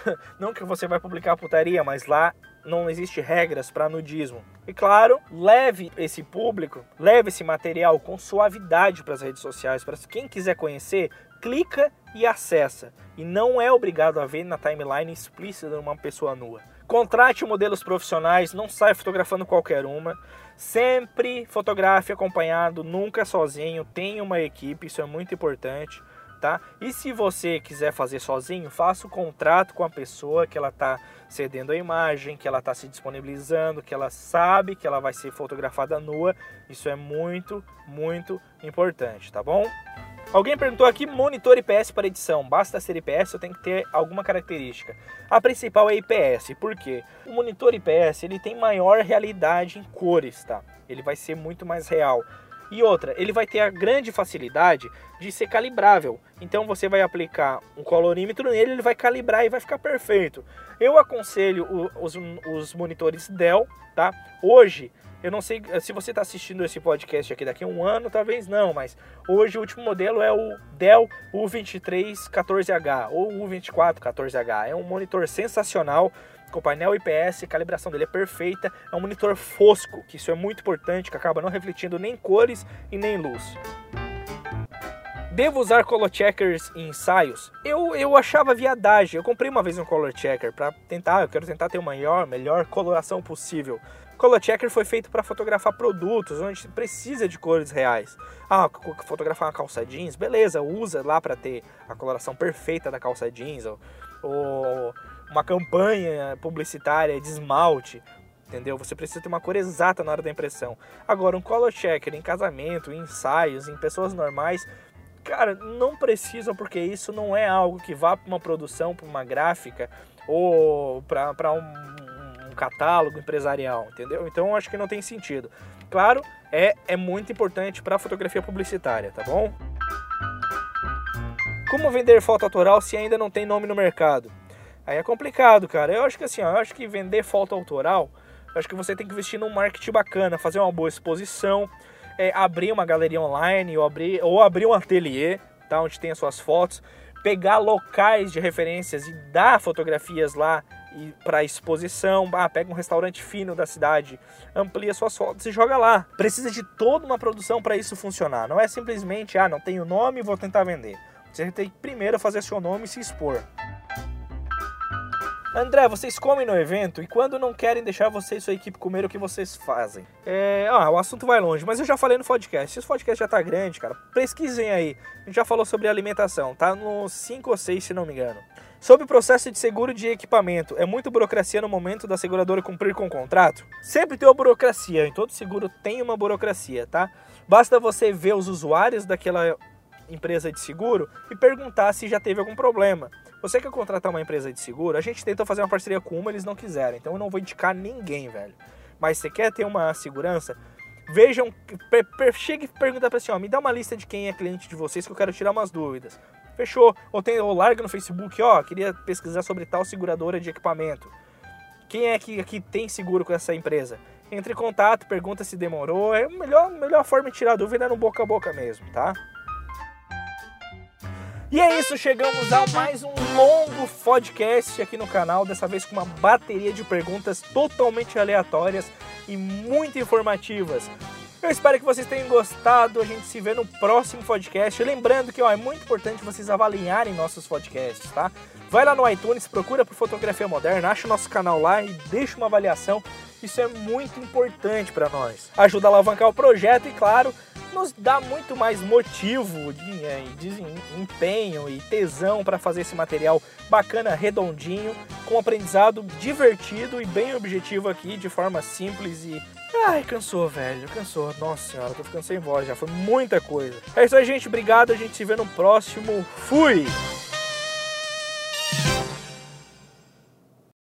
Não que você vai publicar putaria, mas lá não existe regras para nudismo. E claro, leve esse público, leve esse material com suavidade para as redes sociais, para quem quiser conhecer, clica e acessa. E não é obrigado a ver na timeline explícita de uma pessoa nua. Contrate modelos profissionais, não saia fotografando qualquer uma. Sempre fotografe acompanhado, nunca sozinho. Tenha uma equipe, isso é muito importante tá? E se você quiser fazer sozinho, faça o contrato com a pessoa que ela está cedendo a imagem, que ela está se disponibilizando, que ela sabe que ela vai ser fotografada nua. Isso é muito, muito importante, tá bom? Alguém perguntou aqui monitor IPS para edição. Basta ser IPS ou tem que ter alguma característica? A principal é IPS, por quê? O monitor IPS ele tem maior realidade em cores, tá? Ele vai ser muito mais real. E outra, ele vai ter a grande facilidade de ser calibrável. Então você vai aplicar um colorímetro nele, ele vai calibrar e vai ficar perfeito. Eu aconselho os, os monitores Dell, tá? Hoje, eu não sei se você está assistindo esse podcast aqui daqui a um ano, talvez não, mas hoje o último modelo é o Dell U23 14H ou U24 14H. É um monitor sensacional com painel IPS, a calibração dele é perfeita, é um monitor fosco, que isso é muito importante, que acaba não refletindo nem cores e nem luz. Devo usar color checkers em ensaios? Eu, eu achava viadagem. Eu comprei uma vez um color checker para tentar, eu quero tentar ter uma maior, melhor coloração possível. Color checker foi feito para fotografar produtos onde precisa de cores reais. Ah, fotografar uma calça jeans, beleza, usa lá para ter a coloração perfeita da calça jeans ou, ou uma campanha publicitária de esmalte, entendeu? Você precisa ter uma cor exata na hora da impressão. Agora, um color checker em casamento, em ensaios, em pessoas normais, cara, não precisam porque isso não é algo que vá para uma produção, para uma gráfica ou para um, um catálogo empresarial, entendeu? Então, acho que não tem sentido. Claro, é, é muito importante para a fotografia publicitária, tá bom? Como vender foto autoral se ainda não tem nome no mercado? Aí é complicado, cara. Eu acho que assim, ó, eu acho que vender foto autoral, eu acho que você tem que investir num marketing bacana, fazer uma boa exposição, é, abrir uma galeria online ou abrir, ou abrir um ateliê, tá, onde tem as suas fotos, pegar locais de referências e dar fotografias lá e para exposição, ah, pega um restaurante fino da cidade, amplia suas fotos e joga lá. Precisa de toda uma produção para isso funcionar. Não é simplesmente, ah, não tenho nome, vou tentar vender. Você tem que primeiro fazer seu nome e se expor. André, vocês comem no evento e quando não querem deixar você e sua equipe comer o que vocês fazem? É, ah, o assunto vai longe, mas eu já falei no podcast. Se o podcast já tá grande, cara, pesquisem aí. A gente já falou sobre alimentação, tá no 5 ou 6, se não me engano. Sobre o processo de seguro de equipamento, é muito burocracia no momento da seguradora cumprir com o contrato? Sempre tem uma burocracia, em todo seguro tem uma burocracia, tá? Basta você ver os usuários daquela empresa de seguro e perguntar se já teve algum problema. Você quer contratar uma empresa de seguro? A gente tentou fazer uma parceria com uma, eles não quiseram. Então eu não vou indicar ninguém, velho. Mas você quer ter uma segurança? Vejam, per, per, chega e pergunta para assim, ó, me dá uma lista de quem é cliente de vocês que eu quero tirar umas dúvidas. Fechou. Ou, tem, ou larga no Facebook, ó, queria pesquisar sobre tal seguradora de equipamento. Quem é que aqui tem seguro com essa empresa? Entre em contato, pergunta se demorou. É a melhor, melhor forma de tirar dúvida é no boca a boca mesmo, tá? E é isso, chegamos a mais um longo podcast aqui no canal, dessa vez com uma bateria de perguntas totalmente aleatórias e muito informativas. Eu espero que vocês tenham gostado. A gente se vê no próximo podcast. Lembrando que ó, é muito importante vocês avaliarem nossos podcasts, tá? Vai lá no iTunes, procura por Fotografia Moderna, acha o nosso canal lá e deixa uma avaliação. Isso é muito importante para nós. Ajuda a alavancar o projeto e, claro, nos dá muito mais motivo, de, é, de empenho e tesão para fazer esse material bacana, redondinho, com aprendizado divertido e bem objetivo aqui, de forma simples e. Ai, cansou, velho, cansou. Nossa senhora, tô ficando sem voz já, foi muita coisa. É isso aí, gente, obrigado, a gente se vê no próximo. Fui!